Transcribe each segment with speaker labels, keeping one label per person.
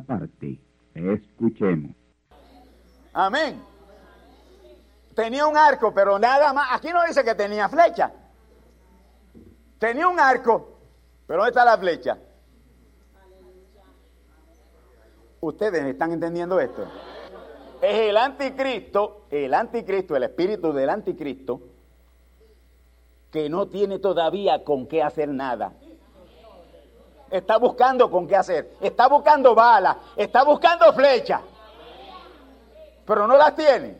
Speaker 1: Parte. Escuchemos.
Speaker 2: Amén. Tenía un arco, pero nada más. Aquí no dice que tenía flecha. Tenía un arco, pero ¿dónde está la flecha? ¿Ustedes están entendiendo esto? Es el anticristo, el anticristo, el espíritu del anticristo, que no tiene todavía con qué hacer nada. Está buscando con qué hacer. Está buscando balas. Está buscando flechas. Pero no las tiene.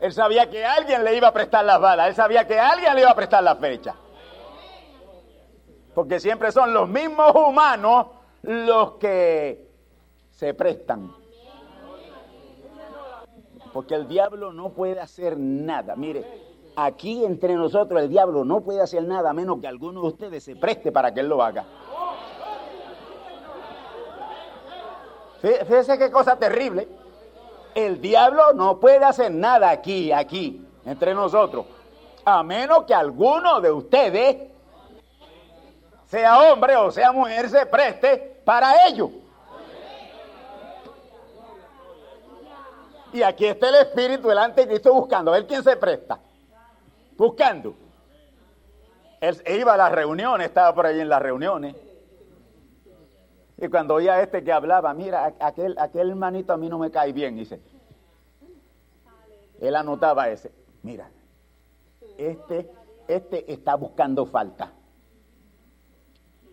Speaker 2: Él sabía que alguien le iba a prestar las balas. Él sabía que alguien le iba a prestar las flechas. Porque siempre son los mismos humanos los que se prestan. Porque el diablo no puede hacer nada. Mire, aquí entre nosotros el diablo no puede hacer nada a menos que alguno de ustedes se preste para que él lo haga. Fí- Fíjese qué cosa terrible. El diablo no puede hacer nada aquí, aquí, entre nosotros, a menos que alguno de ustedes, sea hombre o sea mujer, se preste para ello. Y aquí está el espíritu del anticristo buscando, a ver quién se presta. Buscando. Él iba a las reuniones, estaba por ahí en las reuniones. Y cuando oía a este que hablaba, mira, aquel, aquel hermanito a mí no me cae bien, dice. Él anotaba ese. Mira, este, este está buscando falta.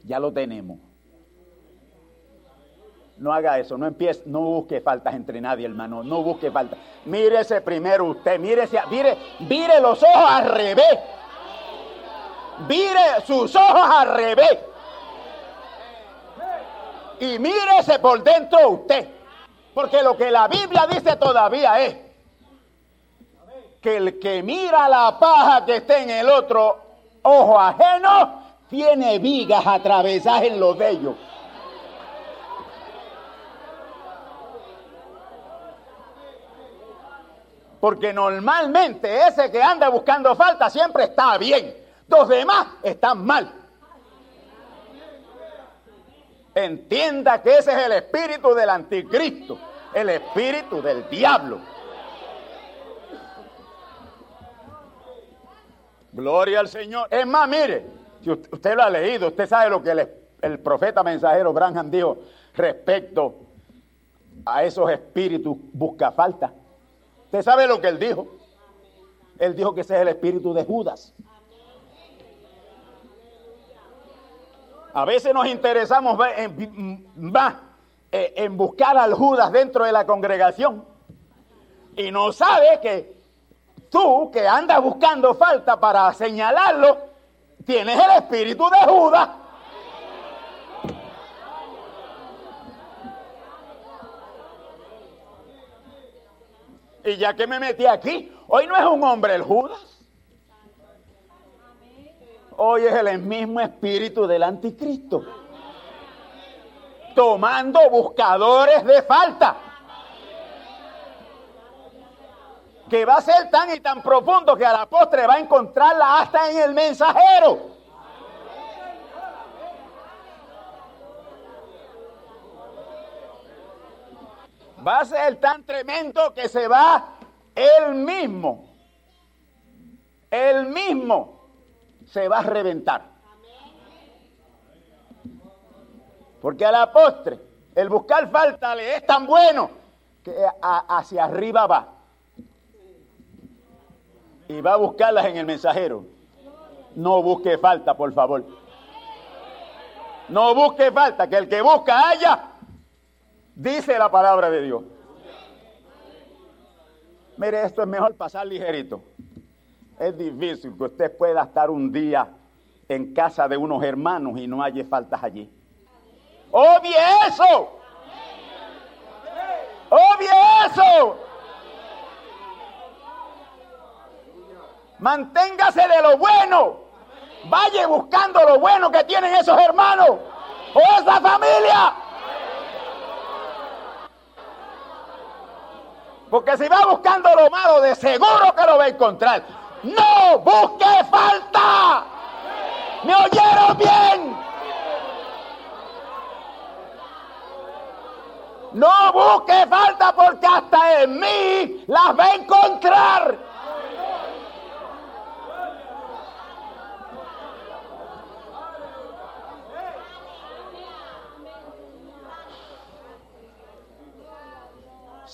Speaker 2: Ya lo tenemos. No haga eso, no empiece, no busque faltas entre nadie, hermano, no busque faltas. Mírese primero usted, mírese, mire, mire los ojos al revés. Mire sus ojos al revés. Y mírese por dentro usted. Porque lo que la Biblia dice todavía es que el que mira la paja que está en el otro ojo ajeno tiene vigas atravesadas en los de ellos. Porque normalmente ese que anda buscando falta siempre está bien. Los demás están mal. Entienda que ese es el espíritu del anticristo, el espíritu del diablo. Gloria al Señor. Es más, mire, si usted, lo ha leído, usted sabe lo que el, el profeta mensajero Branham dijo respecto a esos espíritus busca falta. Usted sabe lo que él dijo. Él dijo que ese es el espíritu de Judas. A veces nos interesamos más eh, en buscar al Judas dentro de la congregación y no sabe que tú que andas buscando falta para señalarlo, tienes el espíritu de Judas. Y ya que me metí aquí, hoy no es un hombre el Judas. Hoy es el mismo espíritu del anticristo. Tomando buscadores de falta. Que va a ser tan y tan profundo que a la postre va a encontrarla hasta en el mensajero. Va a ser tan tremendo que se va él mismo, él mismo se va a reventar. Porque a la postre, el buscar falta le es tan bueno que hacia arriba va. Y va a buscarlas en el mensajero. No busque falta, por favor. No busque falta, que el que busca haya Dice la palabra de Dios. Mire, esto es mejor pasar ligerito. Es difícil que usted pueda estar un día en casa de unos hermanos y no haya faltas allí. ¡Obvie eso! ¡Obvie eso! Manténgase de lo bueno. Vaya buscando lo bueno que tienen esos hermanos o esa familia. Porque si va buscando lo malo, de seguro que lo va a encontrar. No busque falta. ¿Me oyeron bien? No busque falta porque hasta en mí las va a encontrar.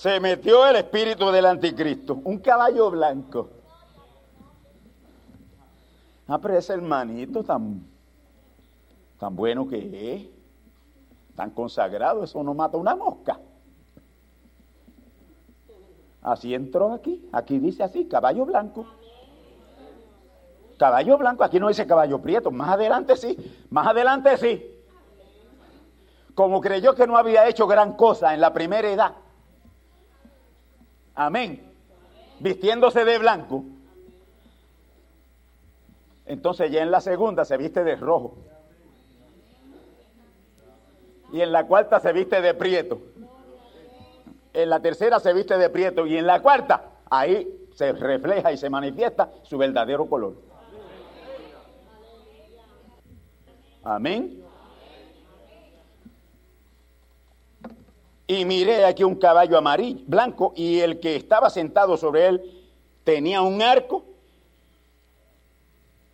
Speaker 2: Se metió el espíritu del anticristo, un caballo blanco. Ah, pero ese hermanito tan, tan bueno que es, tan consagrado, eso no mata una mosca. Así entró aquí, aquí dice así, caballo blanco. Caballo blanco, aquí no dice caballo prieto, más adelante sí, más adelante sí. Como creyó que no había hecho gran cosa en la primera edad, Amén. Vistiéndose de blanco. Entonces ya en la segunda se viste de rojo. Y en la cuarta se viste de prieto. En la tercera se viste de prieto. Y en la cuarta, ahí se refleja y se manifiesta su verdadero color. Amén. Y miré aquí un caballo amarillo, blanco, y el que estaba sentado sobre él tenía un arco,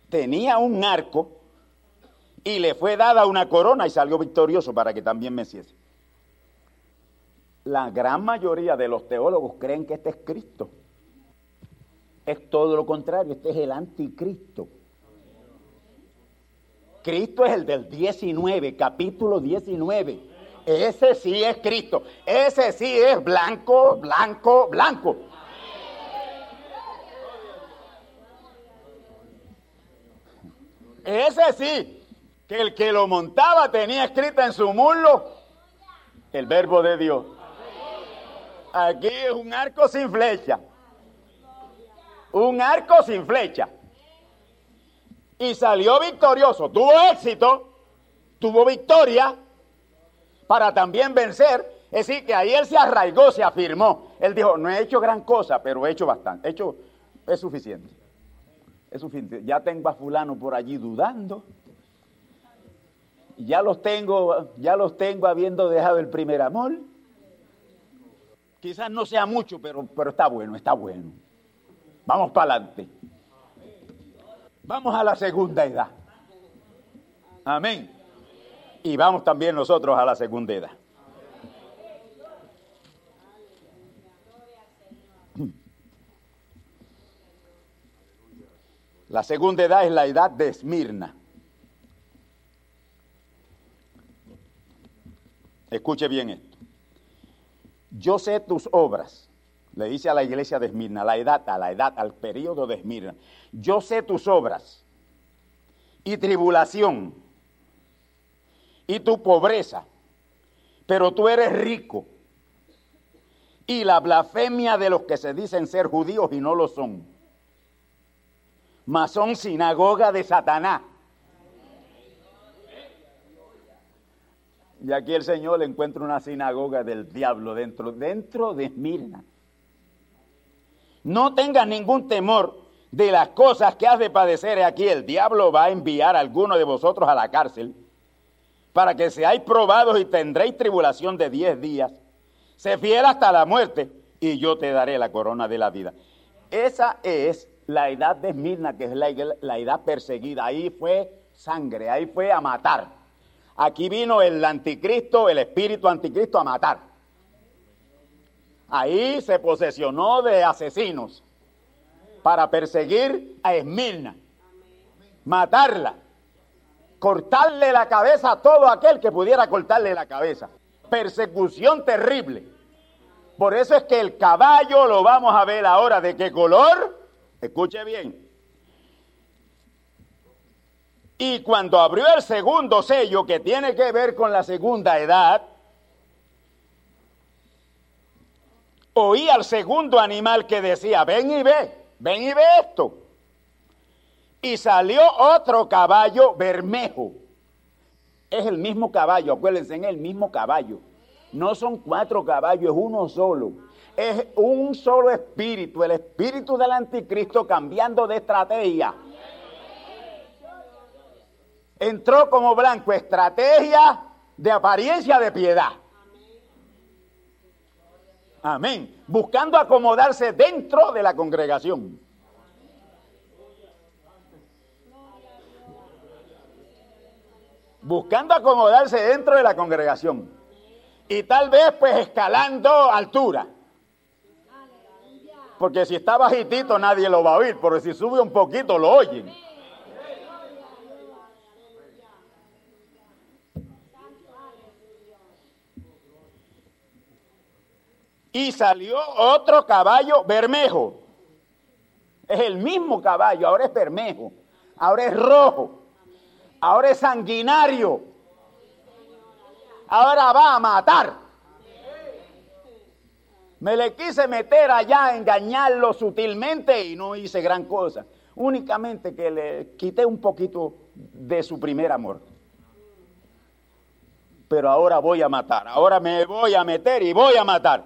Speaker 2: tenía un arco, y le fue dada una corona y salió victorioso para que también me hiciese. La gran mayoría de los teólogos creen que este es Cristo. Es todo lo contrario, este es el anticristo. Cristo es el del 19, capítulo 19 ese sí es Cristo. Ese sí es blanco, blanco, blanco. Ese sí, que el que lo montaba tenía escrita en su muslo el verbo de Dios. Aquí es un arco sin flecha. Un arco sin flecha. Y salió victorioso. Tuvo éxito, tuvo victoria para también vencer. Es decir, que ahí él se arraigó, se afirmó. Él dijo, no he hecho gran cosa, pero he hecho bastante. He hecho, es suficiente. Es suficiente. Ya tengo a fulano por allí dudando. Ya los tengo, ya los tengo habiendo dejado el primer amor. Quizás no sea mucho, pero, pero está bueno, está bueno. Vamos para adelante. Vamos a la segunda edad. Amén y vamos también nosotros a la segunda edad. La segunda edad es la edad de Esmirna. Escuche bien esto. Yo sé tus obras, Le dice a la iglesia de Esmirna, la edad, a la edad, al periodo de Esmirna. Yo sé tus obras y tribulación y tu pobreza, pero tú eres rico. Y la blasfemia de los que se dicen ser judíos y no lo son. Mas son sinagoga de Satanás. Y aquí el Señor le encuentra una sinagoga del diablo dentro, dentro de Esmirna. No tengas ningún temor de las cosas que has de padecer aquí. El diablo va a enviar a alguno de vosotros a la cárcel para que seáis probados y tendréis tribulación de diez días. Se fiel hasta la muerte y yo te daré la corona de la vida. Esa es la edad de Esmirna, que es la, la edad perseguida. Ahí fue sangre, ahí fue a matar. Aquí vino el anticristo, el espíritu anticristo a matar. Ahí se posesionó de asesinos para perseguir a Esmirna, matarla, cortarle la cabeza a todo aquel que pudiera cortarle la cabeza. Persecución terrible. Por eso es que el caballo lo vamos a ver ahora. ¿De qué color? Escuche bien. Y cuando abrió el segundo sello, que tiene que ver con la segunda edad, oí al segundo animal que decía, ven y ve, ven y ve esto. Y salió otro caballo bermejo. Es el mismo caballo, acuérdense, es el mismo caballo. No son cuatro caballos, es uno solo. Es un solo espíritu, el espíritu del anticristo cambiando de estrategia. Entró como blanco, estrategia de apariencia de piedad. Amén. Buscando acomodarse dentro de la congregación. Buscando acomodarse dentro de la congregación. Y tal vez pues escalando altura. Porque si está bajitito nadie lo va a oír, pero si sube un poquito lo oyen. Y salió otro caballo bermejo. Es el mismo caballo, ahora es bermejo, ahora es rojo, ahora es sanguinario, ahora va a matar. Me le quise meter allá, engañarlo sutilmente y no hice gran cosa. Únicamente que le quité un poquito de su primer amor. Pero ahora voy a matar, ahora me voy a meter y voy a matar.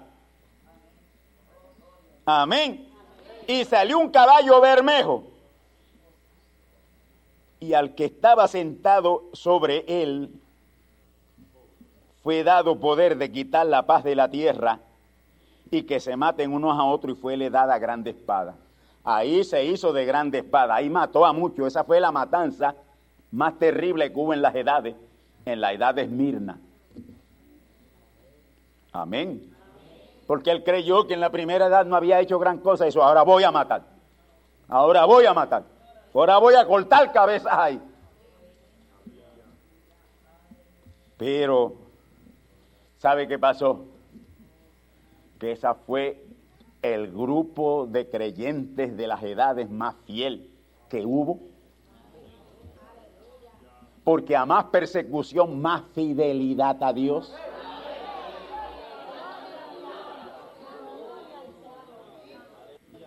Speaker 2: Amén. Y salió un caballo bermejo. Y al que estaba sentado sobre él fue dado poder de quitar la paz de la tierra y que se maten unos a otros y fue le dada grande espada. Ahí se hizo de grande espada, ahí mató a muchos. Esa fue la matanza más terrible que hubo en las edades, en la edad de Esmirna. Amén porque él creyó que en la primera edad no había hecho gran cosa. Eso, ahora voy a matar. Ahora voy a matar. Ahora voy a cortar cabezas ahí. Pero, ¿sabe qué pasó? Que esa fue el grupo de creyentes de las edades más fiel que hubo. Porque a más persecución, más fidelidad a Dios.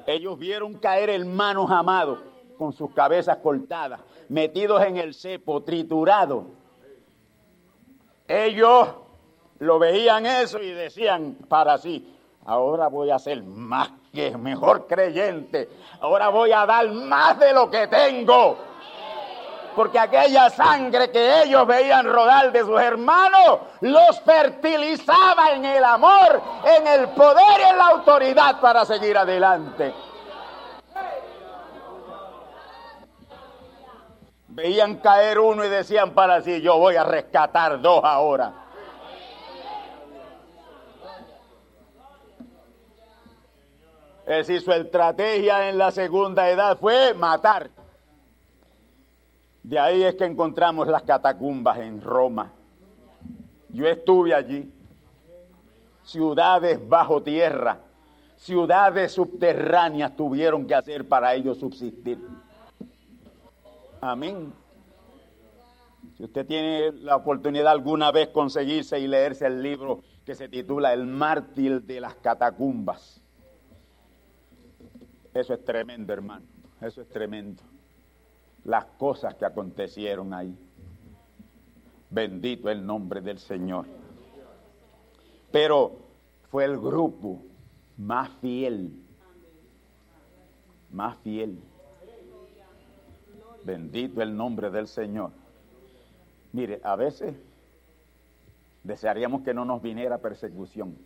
Speaker 2: Ellos vieron caer hermanos amados con sus cabezas cortadas, metidos en el cepo, triturados. Ellos lo veían eso y decían para sí, ahora voy a ser más que mejor creyente, ahora voy a dar más de lo que tengo. Porque aquella sangre que ellos veían rodar de sus hermanos los fertilizaba en el amor, en el poder y en la autoridad para seguir adelante. Veían caer uno y decían para sí, yo voy a rescatar dos ahora. Es decir, su estrategia en la segunda edad fue matar. De ahí es que encontramos las catacumbas en Roma. Yo estuve allí. Ciudades bajo tierra, ciudades subterráneas tuvieron que hacer para ellos subsistir. Amén. Si usted tiene la oportunidad alguna vez conseguirse y leerse el libro que se titula El mártir de las catacumbas. Eso es tremendo, hermano. Eso es tremendo. Las cosas que acontecieron ahí. Bendito el nombre del Señor. Pero fue el grupo más fiel. Más fiel. Bendito el nombre del Señor. Mire, a veces desearíamos que no nos viniera persecución.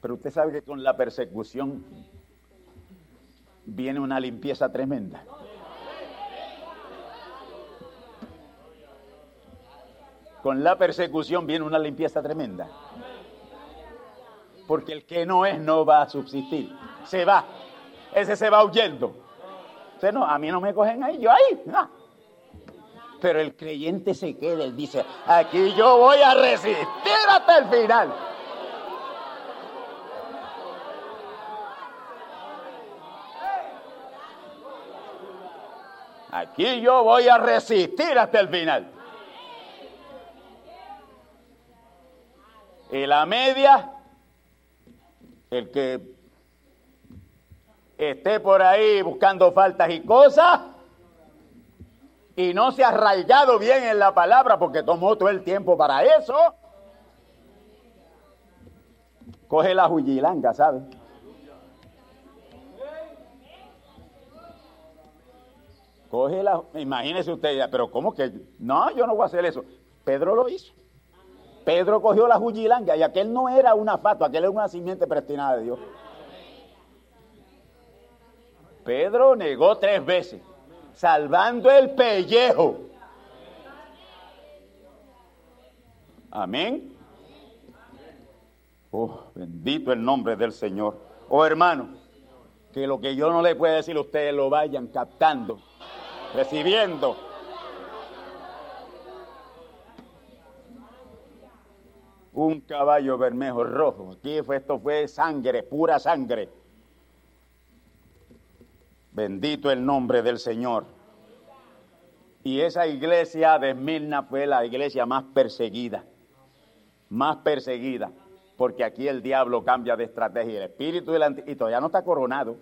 Speaker 2: Pero usted sabe que con la persecución viene una limpieza tremenda. Con la persecución viene una limpieza tremenda. Porque el que no es no va a subsistir. Se va. Ese se va huyendo. Usted no, a mí no me cogen ahí, yo ahí. Pero el creyente se queda, él dice, aquí yo voy a resistir hasta el final. Aquí yo voy a resistir hasta el final. Y la media, el que esté por ahí buscando faltas y cosas y no se ha arraigado bien en la palabra porque tomó todo el tiempo para eso, coge la juyilanga, ¿sabe? Coge la, imagínese usted, pero ¿cómo que? No, yo no voy a hacer eso. Pedro lo hizo. Pedro cogió la jujilanga y aquel no era una fatua, aquel era una simiente predestinada de Dios. Pedro negó tres veces, salvando el pellejo. Amén. Oh, bendito el nombre del Señor. Oh, hermano, que lo que yo no le puedo decir a ustedes lo vayan captando recibiendo. Un caballo bermejo rojo. Aquí fue, esto fue sangre, pura sangre. Bendito el nombre del Señor. Y esa iglesia de Mirna fue la iglesia más perseguida. Más perseguida. Porque aquí el diablo cambia de estrategia. El espíritu del y todavía no está coronado.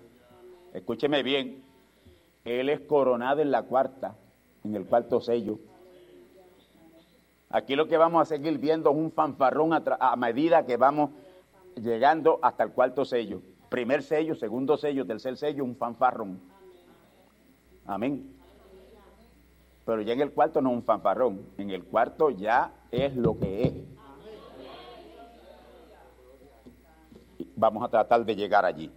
Speaker 2: Escúcheme bien. Él es coronado en la cuarta, en el cuarto sello. Aquí lo que vamos a seguir viendo es un fanfarrón a, medida que vamos llegando hasta el cuarto sello. Primer sello, segundo sello, tercer sello, un fanfarrón. Amén. Pero ya en el cuarto no es un fanfarrón, en el cuarto ya es lo que es. Vamos a tratar de llegar allí.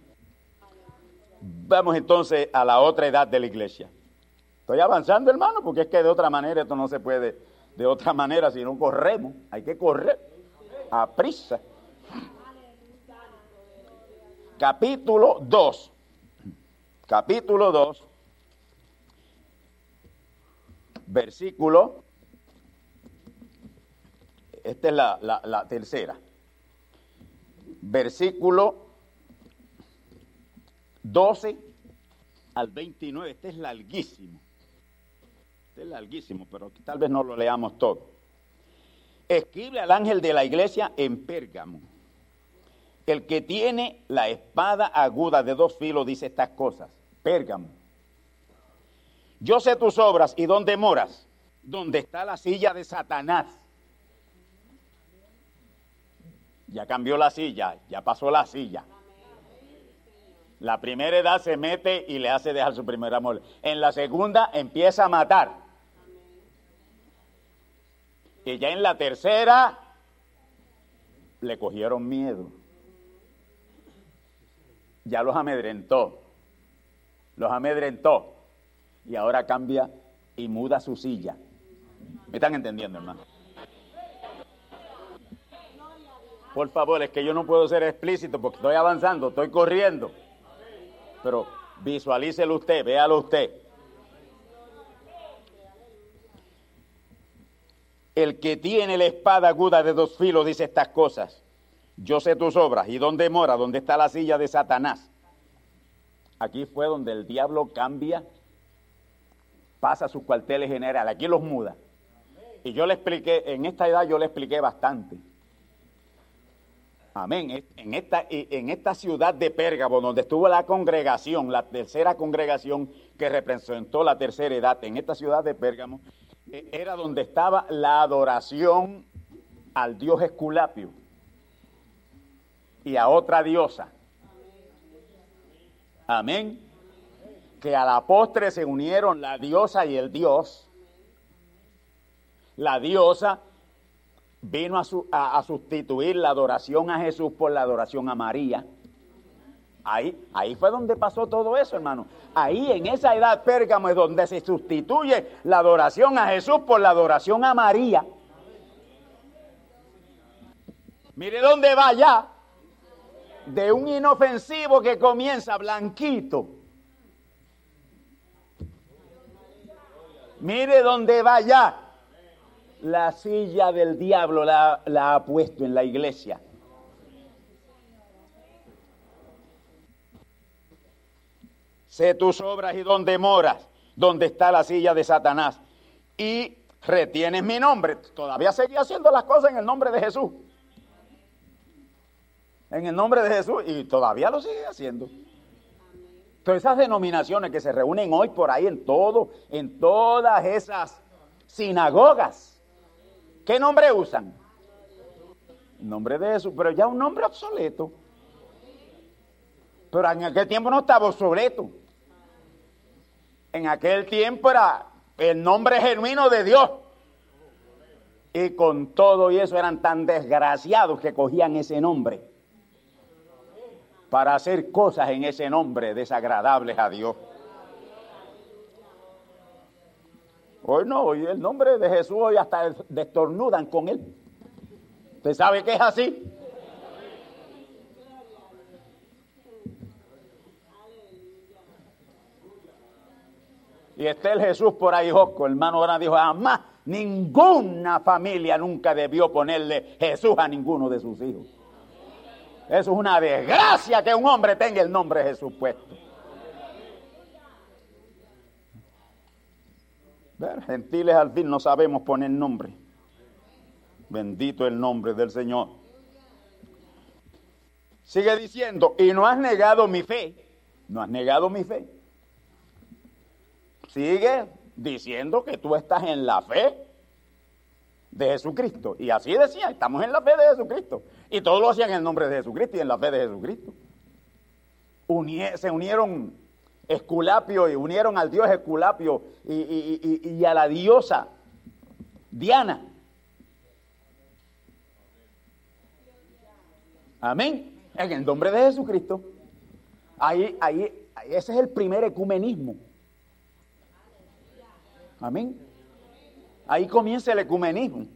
Speaker 2: Vamos entonces a la otra edad de la iglesia. Estoy avanzando, hermano, porque es que de otra manera esto no se puede, de otra manera, si no corremos, hay que correr a prisa. Capítulo 2. Capítulo 2. Versículo. Esta es la, la, tercera. Versículo 12 al 29. Este es larguísimo. Este es larguísimo, pero tal vez no lo leamos todo. Escribe al ángel de la iglesia en Pérgamo. El que tiene la espada aguda de dos filos dice estas cosas. Pérgamo. Yo sé tus obras y dónde moras, donde está la silla de Satanás. Ya cambió la silla, ya pasó la silla. La primera edad se mete y le hace dejar su primer amor. En la segunda empieza a matar. Y ya en la tercera le cogieron miedo. Ya los amedrentó. Los amedrentó. Y ahora cambia y muda su silla. ¿Me están entendiendo, hermano? Por favor, es que yo no puedo ser explícito porque estoy avanzando, estoy corriendo pero visualícelo usted, véalo usted. El que tiene la espada aguda de dos filos dice estas cosas. Yo sé tus obras y dónde mora, dónde está la silla de Satanás. Aquí fue donde el diablo cambia, pasa sus cuarteles generales, aquí los muda. Y yo le expliqué, en esta edad yo le expliqué bastante. Amén. En esta, en esta ciudad de Pérgamo, donde estuvo la congregación, la tercera congregación que representó la tercera edad, en esta ciudad de Pérgamo, eh, era donde estaba la adoración al dios Esculapio y a otra diosa. Amén. Que a la postre se unieron la diosa y el dios. La diosa vino a, sustituir la adoración a Jesús por la adoración a María. Ahí, ahí fue donde pasó todo eso, hermano. Ahí en esa edad Pérgamo es donde se sustituye la adoración a Jesús por la adoración a María. Mire dónde va ya. De un inofensivo que comienza blanquito. Mire dónde va ya. La silla del diablo la, la ha puesto en la iglesia. Sé tus obras y dónde moras, dónde está la silla de Satanás. Y retienes mi nombre. Todavía seguía haciendo las cosas en el nombre de Jesús en el nombre de Jesús y todavía lo sigue haciendo. Todas esas denominaciones que se reúnen hoy por ahí en todo, en todas esas sinagogas, ¿qué nombre usan? El nombre de Jesús, pero ya un nombre obsoleto. Pero en aquel tiempo no estaba obsoleto. En aquel tiempo era el nombre genuino de Dios. Y con todo y eso eran tan desgraciados que cogían ese nombre para hacer cosas en ese nombre desagradables a Dios. Hoy no, hoy el nombre de Jesús hoy hasta destornudan con él. ¿Usted sabe que es así? Y está el Jesús por ahí, Josco, hermano ahora dijo, jamás ninguna familia nunca debió ponerle Jesús a ninguno de sus hijos. Eso es una desgracia que un hombre tenga el nombre de Jesús puesto. Gentiles al fin no sabemos poner nombre. Bendito el nombre del Señor. Sigue diciendo, y no has negado mi fe. No has negado mi fe. Sigue diciendo que tú estás en la fe de Jesucristo. Y así decía, estamos en la fe de Jesucristo. Y todos lo hacían en el nombre de Jesucristo y en la fe de Jesucristo. se unieron Esculapio y unieron al dios Esculapio y, a la diosa Diana. Amén. En el nombre de Jesucristo. Ahí, ahí, ese es el primer ecumenismo. Amén. Ahí comienza el ecumenismo.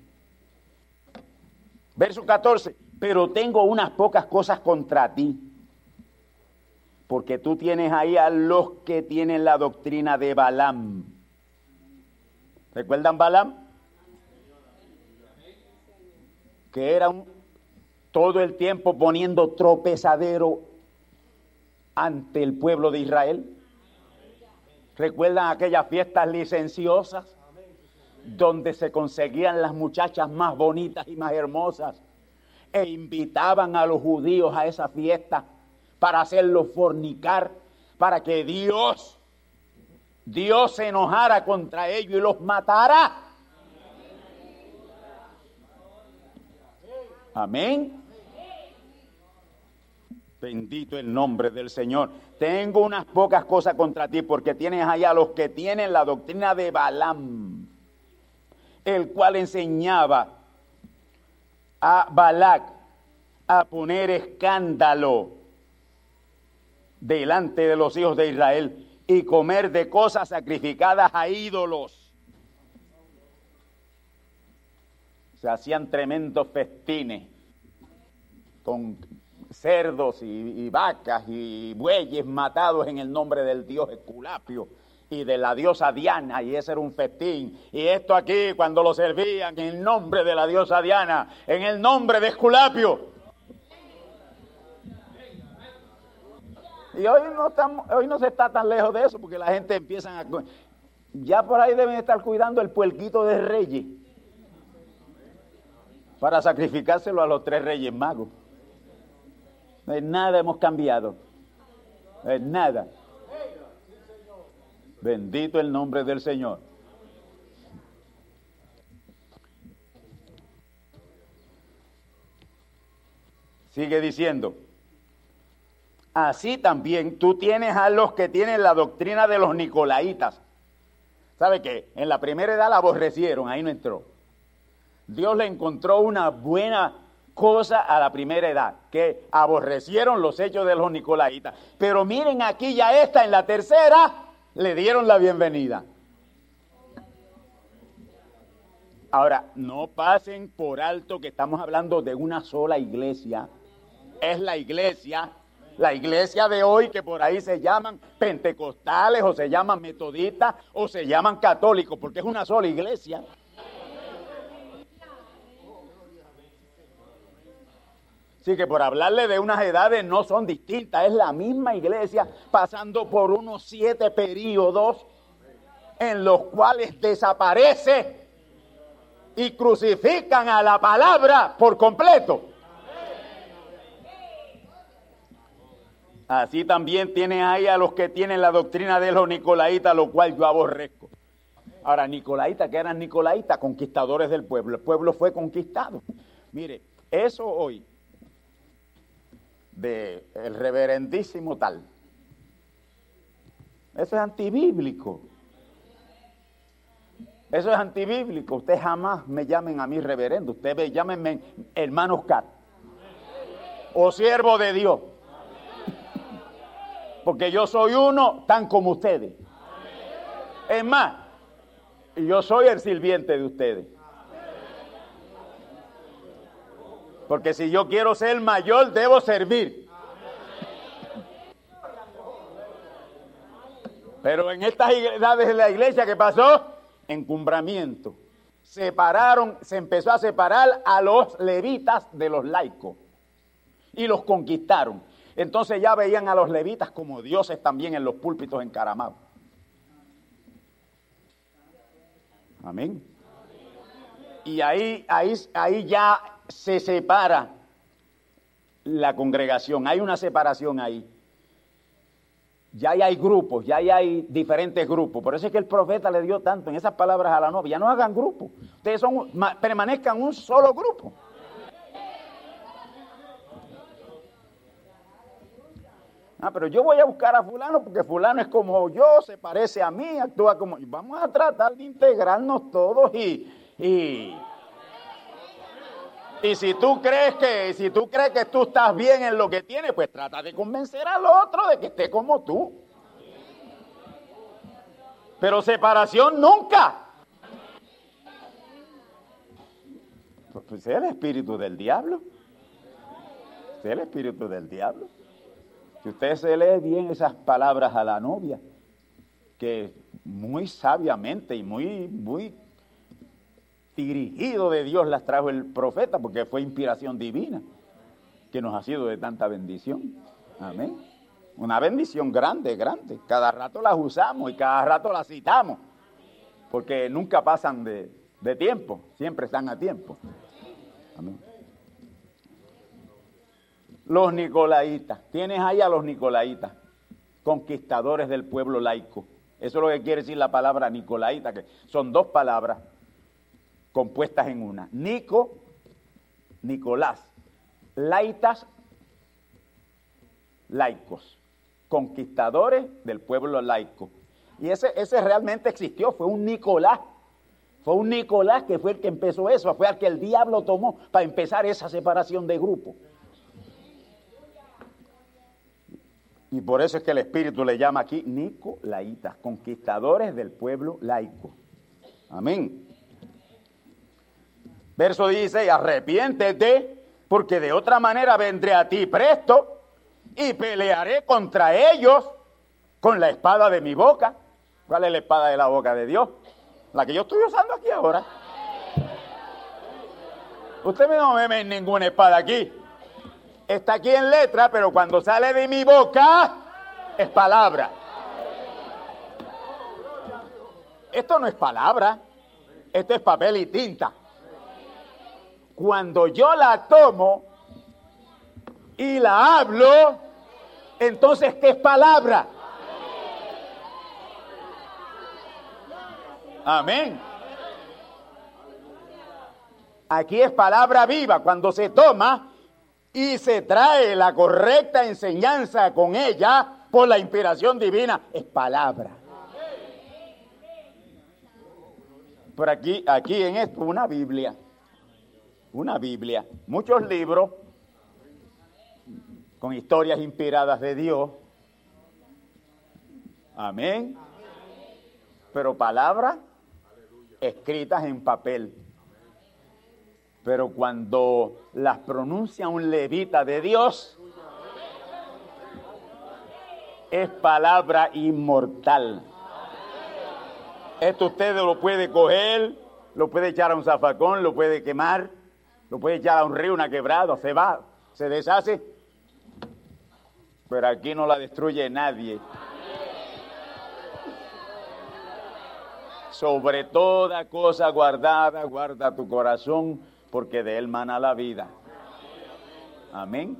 Speaker 2: Verso 14 pero tengo unas pocas cosas contra ti. Porque tú tienes ahí a los que tienen la doctrina de Balaam. ¿Recuerdan Balaam? Que era un, todo el tiempo poniendo tropezadero ante el pueblo de Israel. ¿Recuerdan aquellas fiestas licenciosas donde se conseguían las muchachas más bonitas y más hermosas? e invitaban a los judíos a esa fiesta para hacerlos fornicar, para que Dios, Dios se enojara contra ellos y los matara. Amén. Bendito el nombre del Señor. Tengo unas pocas cosas contra ti porque tienes allá los que tienen la doctrina de Balaam, el cual enseñaba a Balac a poner escándalo delante de los hijos de Israel y comer de cosas sacrificadas a ídolos. Se hacían tremendos festines con cerdos y, vacas y bueyes matados en el nombre del dios Esculapio y de la diosa Diana, y ese era un festín. Y esto aquí, cuando lo servían en el nombre de la diosa Diana, en el nombre de Esculapio. Y hoy no, estamos, hoy no se está tan lejos de eso, porque la gente empieza a... Ya por ahí deben estar cuidando el puerquito de reyes, para sacrificárselo a los tres reyes magos. Eh, nada hemos cambiado. Eh, nada. Bendito el nombre del Señor. Sigue diciendo, así también tú tienes a los que tienen la doctrina de los nicolaitas. ¿Sabe qué? En la primera edad la aborrecieron, ahí no entró. Dios le encontró una buena cosa a la primera edad, que aborrecieron los hechos de los nicolaitas. Pero miren aquí ya esta, en la tercera, le dieron la bienvenida. Ahora, no pasen por alto que estamos hablando de una sola iglesia es la iglesia, la iglesia de hoy que por ahí se llaman pentecostales o se llaman metodistas o se llaman católicos, porque es una sola iglesia. Así que por hablarle de unas edades no son distintas, es la misma iglesia pasando por unos siete periodos en los cuales desaparece y crucifican a la palabra por completo. Así también tiene ahí a los que tienen la doctrina de los nicolaitas, lo cual yo aborrezco. Ahora, nicolaitas, que eran nicolaitas, conquistadores del pueblo. El pueblo fue conquistado. Mire, eso hoy, de el reverendísimo tal, eso es antibíblico. Eso es antibíblico. Ustedes jamás me llamen a mí reverendo. Ustedes llámenme hermano Oscar. O siervo de Dios porque yo soy uno tan como ustedes. Es más, yo soy el sirviente de ustedes. Porque si yo quiero ser mayor, debo servir. Pero en estas edades de la iglesia, ¿qué pasó? Encumbramiento. Separaron, se empezó a separar a los levitas de los laicos. Y los conquistaron. Entonces ya veían a los levitas como dioses también en los púlpitos encaramados. Amén. Y ahí, ahí, ahí ya se separa la congregación. Hay una separación ahí. Ya hay grupos, ya hay diferentes grupos. Por eso es que el profeta le dio tanto en esas palabras a la novia. Ya no hagan grupos. Ustedes son, permanezcan un solo grupo. Ah, pero yo voy a buscar a fulano porque fulano es como yo, se parece a mí, actúa como... Vamos a tratar de integrarnos todos y... Y, y si tú crees que si tú crees que tú estás bien en lo que tienes, pues trata de convencer al otro de que esté como tú. Pero separación nunca. Pues, pues es el espíritu del diablo. Es el espíritu del diablo. Si usted se lee bien esas palabras a la novia, que muy sabiamente y muy, muy dirigido de Dios las trajo el profeta, porque fue inspiración divina, que nos ha sido de tanta bendición. Amén. Una bendición grande, grande. Cada rato las usamos y cada rato las citamos, porque nunca pasan de, de tiempo, siempre están a tiempo. Amén los nicolaitas. Tienes ahí a los nicolaitas, conquistadores del pueblo laico. Eso es lo que quiere decir la palabra nicolaita, que son dos palabras compuestas en una. Nico, Nicolás. Laitas, laicos. Conquistadores del pueblo laico. Y ese, ese realmente existió, fue un Nicolás. Fue un Nicolás que fue el que empezó eso, fue el que el diablo tomó para empezar esa separación de grupos. Y por eso es que el Espíritu le llama aquí Nicolaitas, conquistadores del pueblo laico. Amén. Verso dice, arrepiéntete, porque de otra manera vendré a ti presto y pelearé contra ellos con la espada de mi boca. ¿Cuál es la espada de la boca de Dios? La que yo estoy usando aquí ahora. Usted no me ve ninguna espada aquí está aquí en letra, pero cuando sale de mi boca, Es palabra. Esto no es palabra, esto es papel y tinta. Cuando yo la tomo y la hablo, entonces ¿qué es palabra? Amén. Aquí es palabra viva cuando se toma y se trae la correcta enseñanza con ella por la inspiración divina. Es palabra. Por aquí, aquí en esto, una Biblia. Una Biblia. Muchos libros con historias inspiradas de Dios. Amén. Pero palabras escritas en papel. Pero cuando las pronuncia un levita de Dios, es palabra inmortal. Esto usted lo puede coger, lo puede echar a un zafacón, lo puede quemar, lo puede echar a un río, una quebrada, se va, se deshace. Pero aquí no la destruye nadie. Sobre toda cosa guardada, guarda tu corazón, porque de él mana la vida. Amén.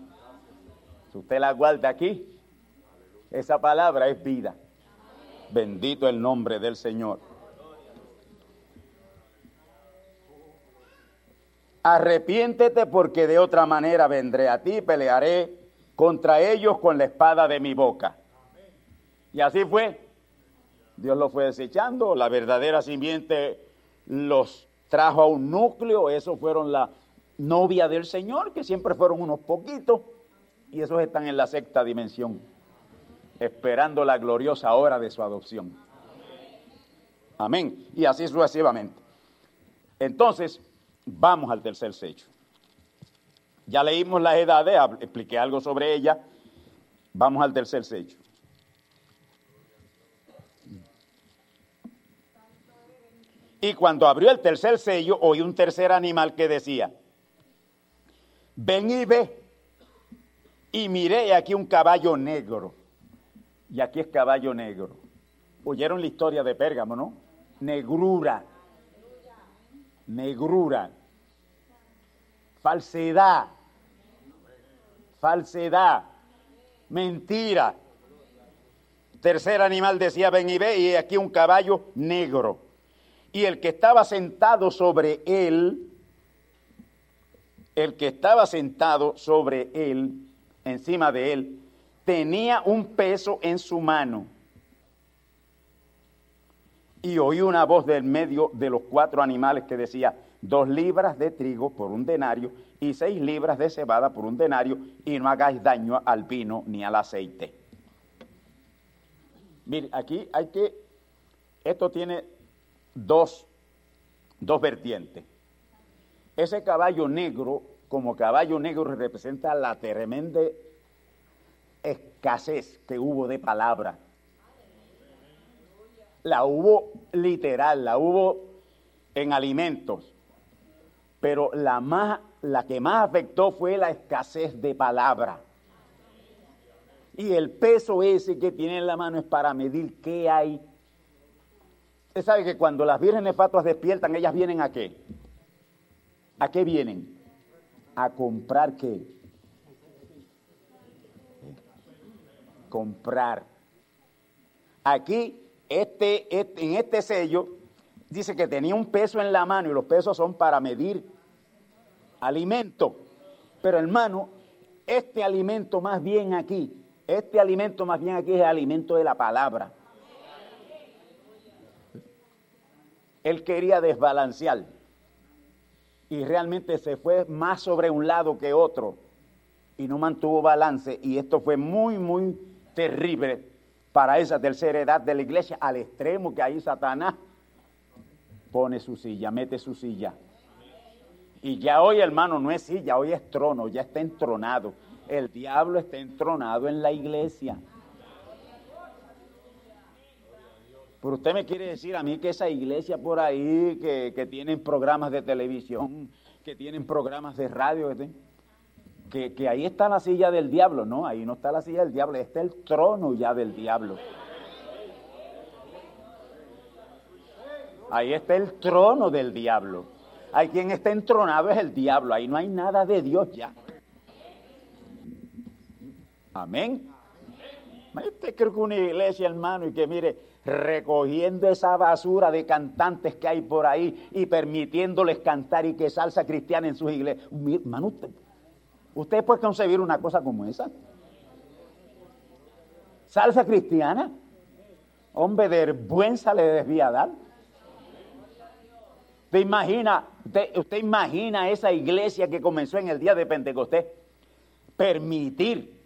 Speaker 2: Si usted la guarda aquí, esa palabra es vida. Bendito el nombre del Señor. Arrepiéntete porque de otra manera vendré a ti, pelearé contra ellos con la espada de mi boca. Y así fue. Dios los fue desechando, la verdadera simiente los trajo a un núcleo, esos fueron la novia del Señor, que siempre fueron unos poquitos, y esos están en la sexta dimensión, esperando la gloriosa hora de su adopción. Amén. Y así sucesivamente. Entonces, vamos al tercer sello. Ya leímos las edades, expliqué algo sobre ella. Vamos al tercer sello. Y cuando abrió el tercer sello, oí un tercer animal que decía, ven y ve. Y miré aquí un caballo negro. Y aquí es caballo negro. Oyeron la historia de Pérgamo, ¿no? Negrura. Negrura. Falsedad. Falsedad. Mentira. Tercer animal decía, ven y ve, y aquí un caballo negro y el que estaba sentado sobre él, el que estaba sentado sobre él, encima de él, tenía un peso en su mano. Y oí una voz del medio de los cuatro animales que decía, dos libras de trigo por un denario y seis libras de cebada por un denario, y no hagáis daño al vino ni al aceite. Mire, aquí hay que, esto tiene dos, dos vertientes. Ese caballo negro, como caballo negro, representa la tremenda escasez que hubo de palabra. La hubo literal, la hubo en alimentos, pero la, más, la que más afectó fue la escasez de palabra. Y el peso ese que tiene en la mano es para medir qué hay Usted sabe que cuando las vírgenes fatuas despiertan, ellas vienen a qué? ¿A qué vienen? A comprar qué? Comprar. Aquí, este, en este sello, dice que tenía un peso en la mano y los pesos son para medir alimento. Pero hermano, este alimento más bien aquí, este alimento más bien aquí es el alimento de la palabra. él quería desbalancear y realmente se fue más sobre un lado que otro y no mantuvo balance y esto fue muy, muy terrible para esa tercera edad de la iglesia al extremo que ahí Satanás pone su silla, mete su silla. Y ya hoy, hermano, no es silla, hoy es trono, ya está entronado. El diablo está entronado en la iglesia. Pero usted me quiere decir a mí que esa iglesia por ahí, que, tienen programas de televisión, que tienen programas de radio, que, que ahí está la silla del diablo. No, ahí no está la silla del diablo, está el trono ya del diablo. Ahí está el trono del diablo. Hay quien está entronado es el diablo. Ahí no hay nada de Dios ya. Amén. Usted creo que una iglesia, hermano, y que mire, recogiendo esa basura de cantantes que hay por ahí y permitiéndoles cantar y que salsa cristiana en sus iglesias. Hermano, usted, usted puede concebir una cosa como esa. Salsa cristiana. Hombre, de vergüenza le desvía dar. ¿Usted imagina, usted, imagina esa iglesia que comenzó en el día de Pentecostés? Permitir,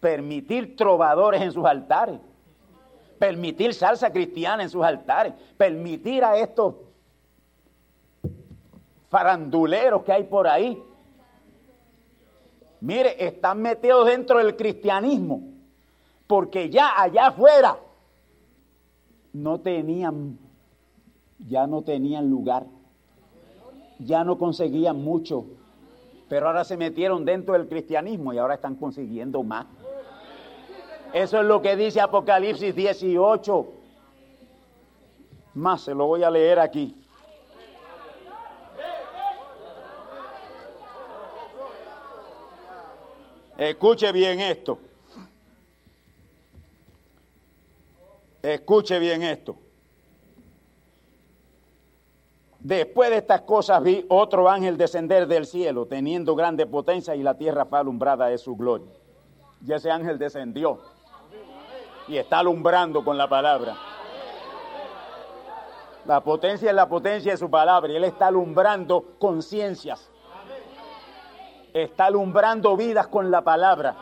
Speaker 2: permitir trovadores en sus altares, permitir salsa cristiana en sus altares, permitir a estos faranduleros que hay por ahí. Mire, están metidos dentro del cristianismo, porque ya allá afuera no tenían ya no tenían lugar, ya no conseguían mucho, pero ahora se metieron dentro del cristianismo y ahora están consiguiendo más. Eso es lo que dice Apocalipsis 18. Más, se lo voy a leer aquí. Escuche bien esto. Escuche bien esto. Después de estas cosas vi otro ángel descender del cielo, teniendo grande potencia, y la tierra fue alumbrada de su gloria. Y ese ángel descendió y está alumbrando con la palabra. La potencia es la potencia de su palabra y él está alumbrando conciencias. Está alumbrando vidas con la palabra.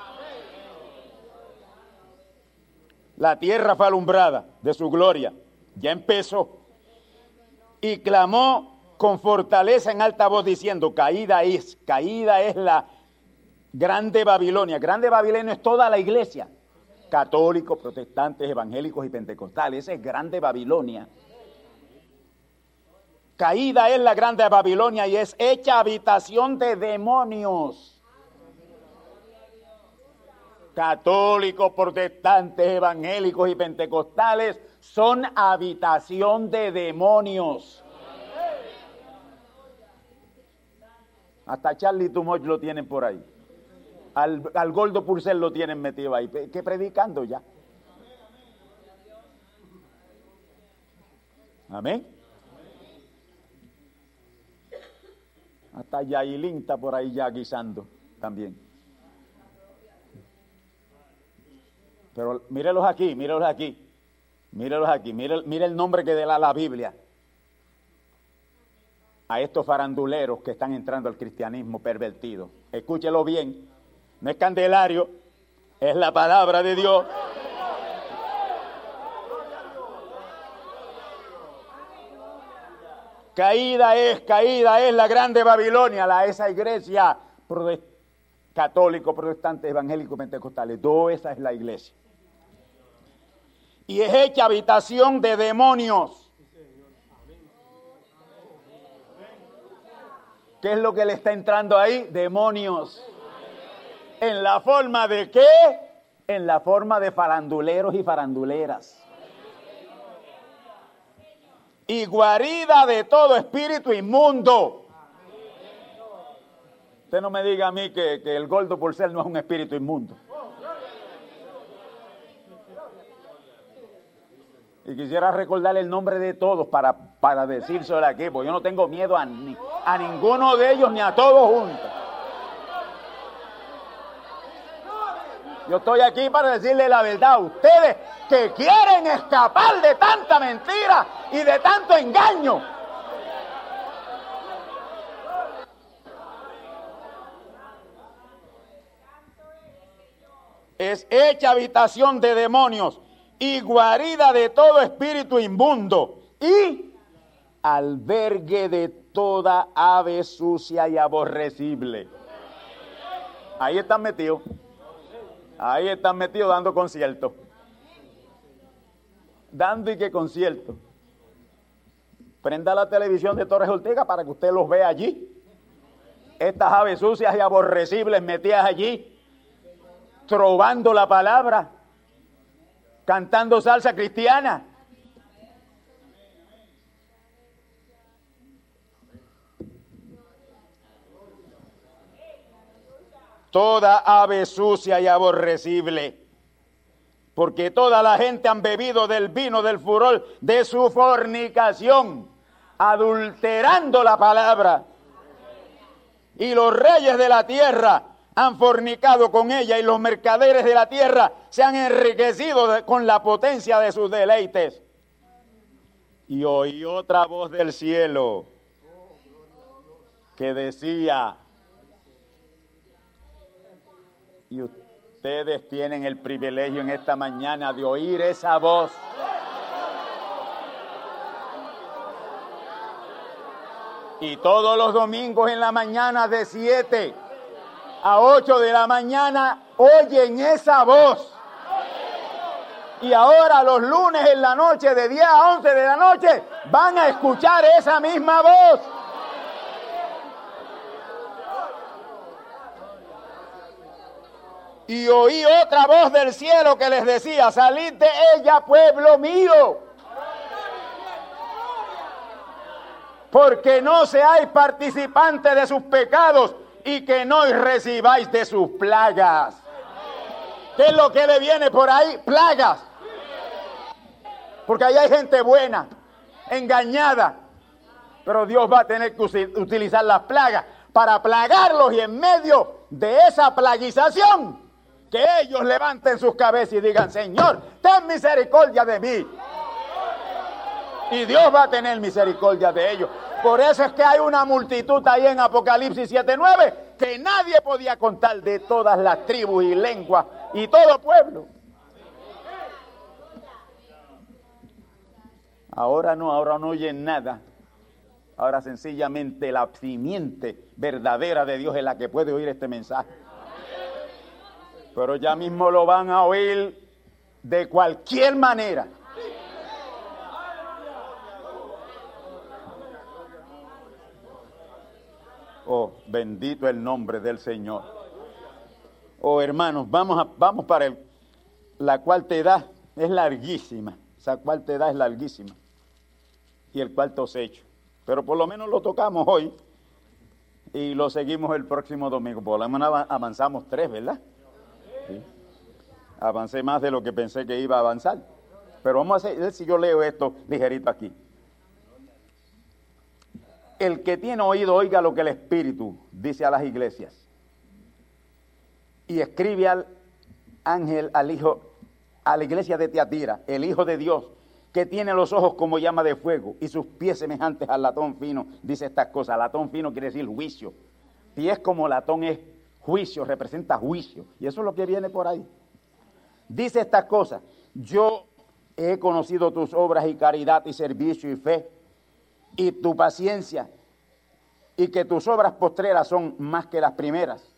Speaker 2: La tierra fue alumbrada de su gloria. Ya empezó y clamó con fortaleza en alta voz diciendo, caída es, caída es la grande Babilonia. Grande Babilonia es toda la iglesia, católicos, protestantes, evangélicos y pentecostales. Esa es grande Babilonia. Caída es la grande Babilonia y es hecha habitación de demonios. Católicos, protestantes, evangélicos y pentecostales son habitación de demonios. Hasta Charlie Tumoch lo tienen por ahí. Al, al Gordo Purcell lo tienen metido ahí. ¿Qué predicando ya? Amén. Hasta Yailin está por ahí ya guisando también. Pero mírelos aquí, mírelos aquí. Mírelos aquí, mire, el nombre que da la Biblia a estos faranduleros que están entrando al cristianismo pervertido. Escúchelo bien, no es candelario, es la palabra de Dios. Caída es, caída es la grande Babilonia, la esa iglesia católico, protestante, evangélico, pentecostales. Todo esa es la iglesia y es hecha habitación de demonios. ¿Qué es lo que le está entrando ahí? Demonios. ¿En la forma de qué? En la forma de faranduleros y faranduleras. Y guarida de todo espíritu inmundo. Usted no me diga a mí que, que el gordo por ser no es un espíritu inmundo. Y quisiera recordarle el nombre de todos para, para decírselo aquí, porque yo no tengo miedo a, a ninguno de ellos ni a todos juntos. Yo estoy aquí para decirle la verdad a ustedes que quieren escapar de tanta mentira y de tanto engaño. Es hecha habitación de demonios y guarida de todo espíritu inmundo y albergue de toda ave sucia y aborrecible. Ahí están metidos. Ahí están metidos dando concierto. Dando y qué concierto. Prenda la televisión de Torres Ortega para que usted los vea allí. estas aves sucias y aborrecibles metidas allí, trovando la palabra, cantando salsa cristiana. Toda ave sucia y aborrecible porque toda la gente han bebido del vino del furor de su fornicación, adulterando la palabra. Y los reyes de la tierra han fornicado con ella y los mercaderes de la tierra se han enriquecido con la potencia de sus deleites. Y oí otra voz del cielo que decía, y ustedes tienen el privilegio en esta mañana de oír esa voz. Y todos los domingos en la mañana de 7 a 8 de la mañana oyen esa voz. Y ahora los lunes en la noche de 10 a 11 de la noche van a escuchar esa misma voz. Y oí otra voz del cielo que les decía, salid de ella, pueblo mío. Porque no seáis participantes de sus pecados y que no recibáis de sus plagas. ¿Qué es lo que le viene por ahí? Plagas. Porque ahí hay gente buena, engañada. Pero Dios va a tener que utilizar las plagas para plagarlos y en medio de esa plaguización que ellos levanten sus cabezas y digan, Señor, ten misericordia de mí. Y Dios va a tener misericordia de ellos. Por eso es que hay una multitud ahí en Apocalipsis 7:9 que nadie podía contar de todas las tribus y lenguas y todo pueblo. Ahora no, ahora no oyen nada. Ahora sencillamente la simiente verdadera de Dios es la que puede oír este mensaje pero ya mismo lo van a oír de cualquier manera. Oh, bendito el nombre del Señor. Oh, hermanos, vamos, a, vamos para el, la cuarta edad, es larguísima. Esa cuarta edad es larguísima. Y el cuarto hecho. Pero por lo menos lo tocamos hoy y lo seguimos el próximo domingo. Por lo menos avanzamos tres, ¿verdad? Avancé más de lo que pensé que iba a avanzar. Pero vamos a ver si yo leo esto ligerito aquí. El que tiene oído, oiga lo que el Espíritu dice a las iglesias. Y escribe al ángel, al hijo, a la iglesia de Teatira, el Hijo de Dios, que tiene los ojos como llama de fuego y sus pies semejantes al latón fino, dice estas cosas. Latón fino quiere decir juicio. Pies como latón es Juicio representa juicio. Y eso es lo que viene por ahí. Dice estas cosas. Yo he conocido tus obras y caridad y servicio y fe y tu paciencia y que tus obras postreras son más que las primeras.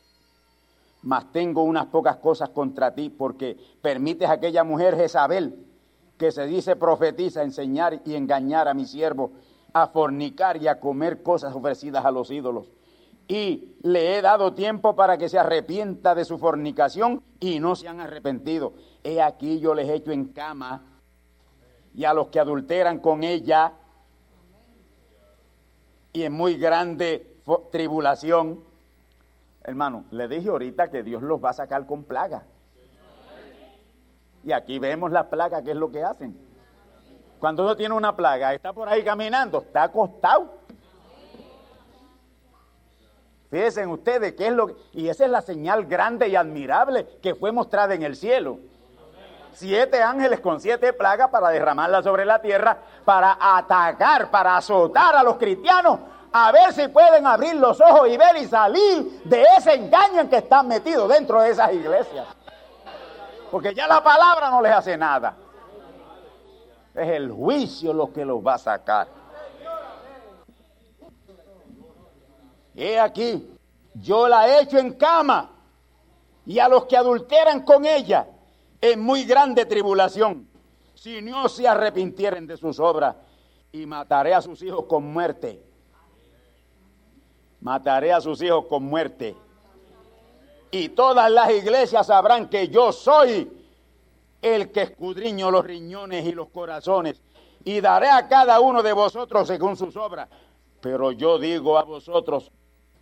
Speaker 2: Mas tengo unas pocas cosas contra ti porque permites a aquella mujer Jezabel que se dice profetiza enseñar y engañar a mi siervo a fornicar y a comer cosas ofrecidas a los ídolos y le he dado tiempo para que se arrepienta de su fornicación y no se han arrepentido. He aquí yo les echo en cama y a los que adulteran con ella y en muy grande tribulación. Hermano, le dije ahorita que Dios los va a sacar con plaga. Y aquí vemos las plagas, ¿qué es lo que hacen? Cuando uno tiene una plaga, está por ahí caminando, está acostado Fíjense ustedes qué es lo que, y esa es la señal grande y admirable que fue mostrada en el cielo. Siete ángeles con siete plagas para derramarla sobre la tierra, para atacar, para azotar a los cristianos, a ver si pueden abrir los ojos y ver y salir de ese engaño en que están metidos dentro de esas iglesias. Porque ya la palabra no les hace nada. Es el juicio lo que los va a sacar. He aquí, yo la he hecho en cama y a los que adulteran con ella en muy grande tribulación, si no se arrepintieren de sus obras, y mataré a sus hijos con muerte. mataré a sus hijos con muerte. Y todas las iglesias sabrán que yo soy el que escudriño los riñones y los corazones. Y daré a cada uno de vosotros según sus obras. Pero yo digo a vosotros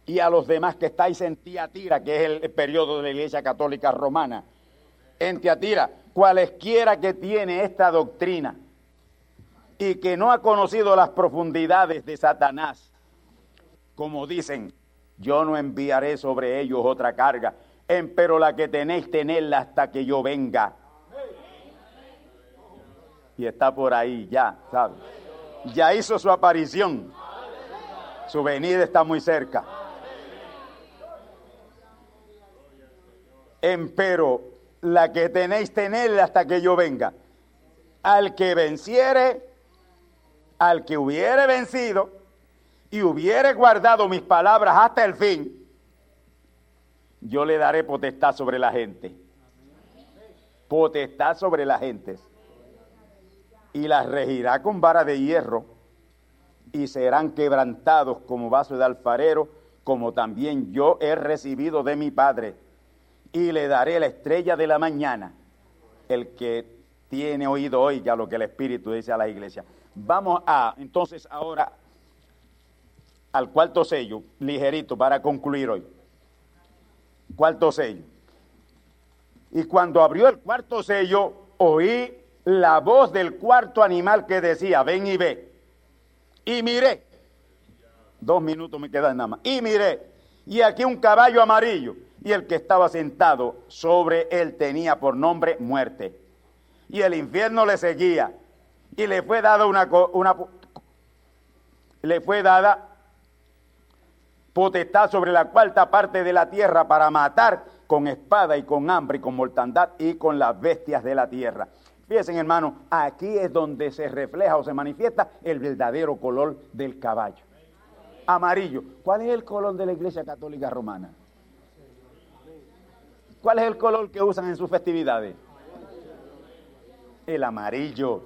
Speaker 2: y a los demás que estáis en Tiatira, que es el periodo de la Iglesia Católica Romana, en Tiatira, cualesquiera que tiene esta doctrina y que no ha conocido las profundidades de Satanás, como dicen, yo no enviaré sobre ellos otra carga, pero la que tenéis, tenedla hasta que yo venga. Y está por ahí ya, ¿sabes? Ya hizo su aparición. Su venida está muy cerca. Empero la que tenéis, tenedla hasta que yo venga. Al que venciere, al que hubiere vencido y hubiere guardado mis palabras hasta el fin, yo le daré potestad sobre la gente. Potestad sobre la gente. Y las regirá con vara de hierro y serán quebrantados como vaso de alfarero, como también yo he recibido de mi Padre. Y le daré la estrella de la mañana. El que tiene oído oiga lo que el Espíritu dice a la iglesia. Vamos a, entonces ahora, al cuarto sello, ligerito, para concluir hoy. Cuarto sello. Y cuando abrió el cuarto sello, oí la voz del cuarto animal que decía, ven y ve. Y miré, dos minutos me quedan nada más, y miré, y aquí un caballo amarillo, y el que estaba sentado sobre él tenía por nombre muerte. Y el infierno le seguía, y le fue dada una, una le fue dada potestad sobre la cuarta parte de la tierra para matar con espada y con hambre y con mortandad y con las bestias de la tierra. Fíjense, hermano, aquí es donde se refleja o se manifiesta el verdadero color del caballo. Amarillo. ¿Cuál es el color de la Iglesia Católica Romana? ¿Cuál es el color que usan en sus festividades? El amarillo.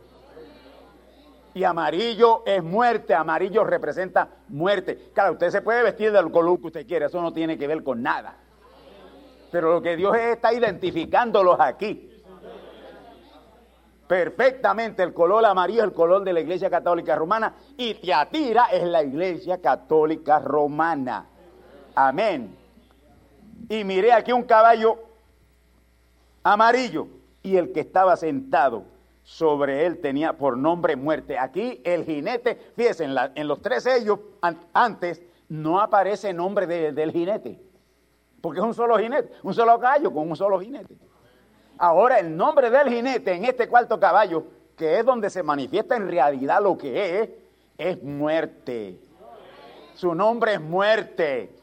Speaker 2: Y amarillo es muerte, amarillo representa muerte. Claro, usted se puede vestir del color que usted quiera, eso no tiene que ver con nada. Pero lo que Dios está identificándolos aquí. Perfectamente el color amarillo es el color de la Iglesia Católica Romana y Tiatira es la Iglesia Católica Romana. Amén. Y miré aquí un caballo amarillo y el que estaba sentado sobre él tenía por nombre muerte. Aquí el jinete, fíjense, en, los tres sellos antes no aparece nombre del jinete, porque es un solo jinete, un solo caballo con un solo jinete. Ahora el nombre del jinete en este cuarto caballo, que es donde se manifiesta en realidad lo que es, es muerte. Su nombre es muerte.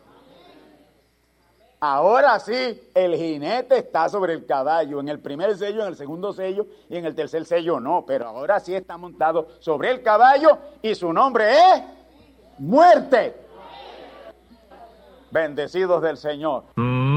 Speaker 2: Ahora sí, el jinete está sobre el caballo, en el primer sello, en el segundo sello y en el tercer sello no, pero ahora sí está montado sobre el caballo y su nombre es muerte. Bendecidos del Señor.
Speaker 1: Y